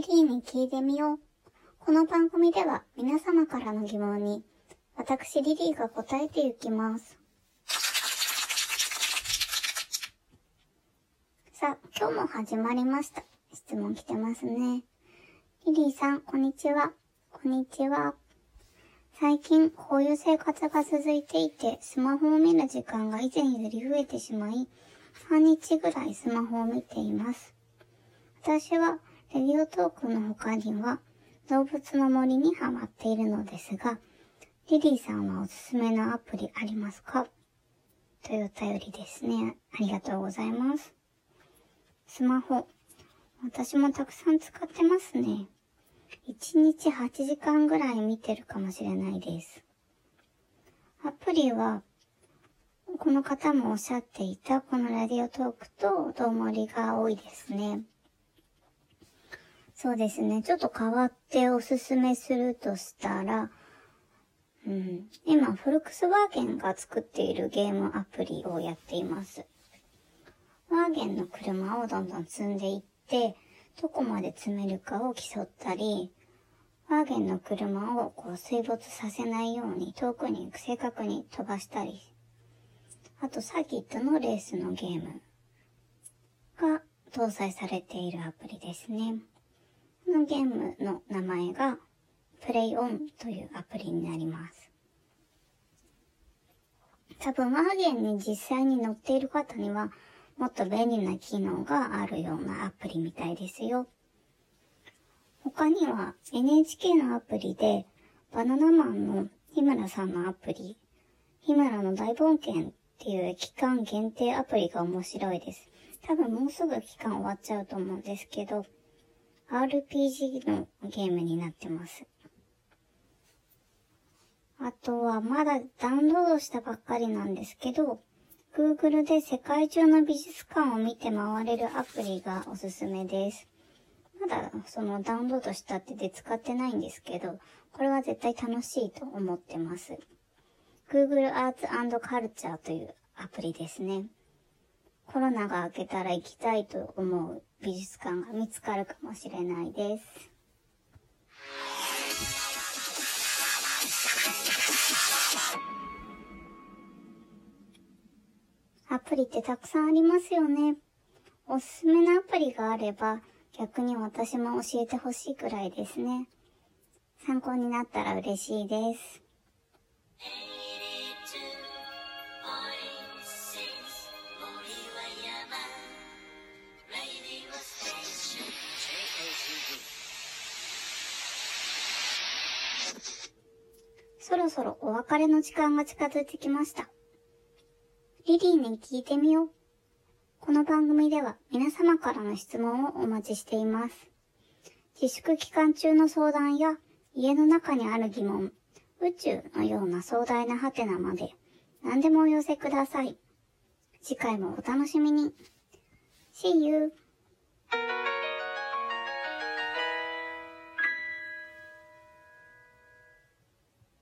リリーに聞いてみよう。この番組では皆様からの疑問に私リリーが答えていきます。さあ、今日も始まりました。質問来てますね。リリーさん、こんにちは。こんにちは。最近、こういう生活が続いていて、スマホを見る時間が以前より増えてしまい、半日ぐらいスマホを見ています。私は、レディオトークの他には、動物の森にハマっているのですが、リリーさんはおすすめのアプリありますか？というお便りですね。ありがとうございます。スマホ。私もたくさん使ってますね。1日8時間ぐらい見てるかもしれないです。アプリは、この方もおっしゃっていたこのラディオトークとどうもりが多いですね。そうですね。ちょっと変わっておすすめするとしたら、うん、今、フォルクスワーゲンが作っているゲームアプリをやっています。ワーゲンの車をどんどん積んでいって、どこまで積めるかを競ったり、ワーゲンの車をこう水没させないように遠くに正確に飛ばしたり、あとサーキットのレースのゲームが搭載されているアプリですね。のゲームの名前がプレイオンというアプリになります。多分ワーゲンに実際に乗っている方にはもっと便利な機能があるようなアプリみたいですよ。他には NHK のアプリでバナナマンの日村さんのアプリ、日村の大冒険っていう期間限定アプリが面白いです。多分もうすぐ期間終わっちゃうと思うんですけど、RPG のゲームになってます。あとはまだダウンロードしたばっかりなんですけど、Google で世界中の美術館を見て回れるアプリがおすすめです。まだそのダウンロードしたってで使ってないんですけど、これは絶対楽しいと思ってます。Google Arts Culture というアプリですね。コロナが明けたら行きたいと思う美術館が見つかるかもしれないです。アプリってたくさんありますよね。おすすめのアプリがあれば逆に私も教えてほしいくらいですね。参考になったら嬉しいです。そろそろお別れの時間が近づいてきました。リリーに聞いてみよう。この番組では皆様からの質問をお待ちしています。自粛期間中の相談や家の中にある疑問、宇宙のような壮大なハテナまで何でもお寄せください。次回もお楽しみに。See you!